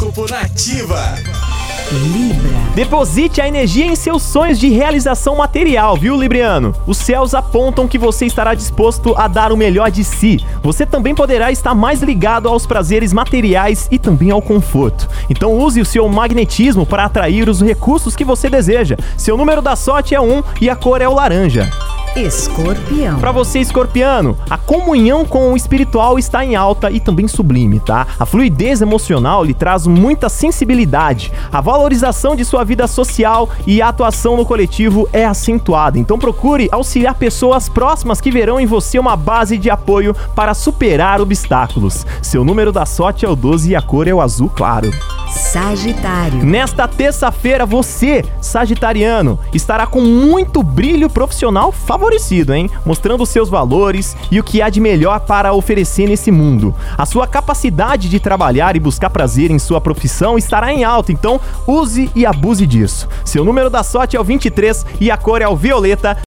Horóscopo Nativa. Libra. Deposite a energia em seus sonhos de realização material, viu, Libriano? Os céus apontam que você estará disposto a dar o melhor de si. Você também poderá estar mais ligado aos prazeres materiais e também ao conforto. Então use o seu magnetismo para atrair os recursos que você deseja. Seu número da sorte é 1 e a cor é o laranja. Escorpião. Para você, escorpiano, a comunhão com o espiritual está em alta e também sublime, tá? A fluidez emocional lhe traz muita sensibilidade. A valorização de sua vida social e a atuação no coletivo é acentuada. Então procure auxiliar pessoas próximas que verão em você uma base de apoio para superar obstáculos. Seu número da sorte é o 12 e a cor é o azul claro. Sagitário. Nesta terça-feira, você, sagitariano, estará com muito brilho profissional favorecido, hein? Mostrando seus valores e o que há de melhor para oferecer nesse mundo. A sua capacidade de trabalhar e buscar prazer em sua profissão estará em alta, então use e abuse disso. Seu número da sorte é o 23 e a cor é o violeta.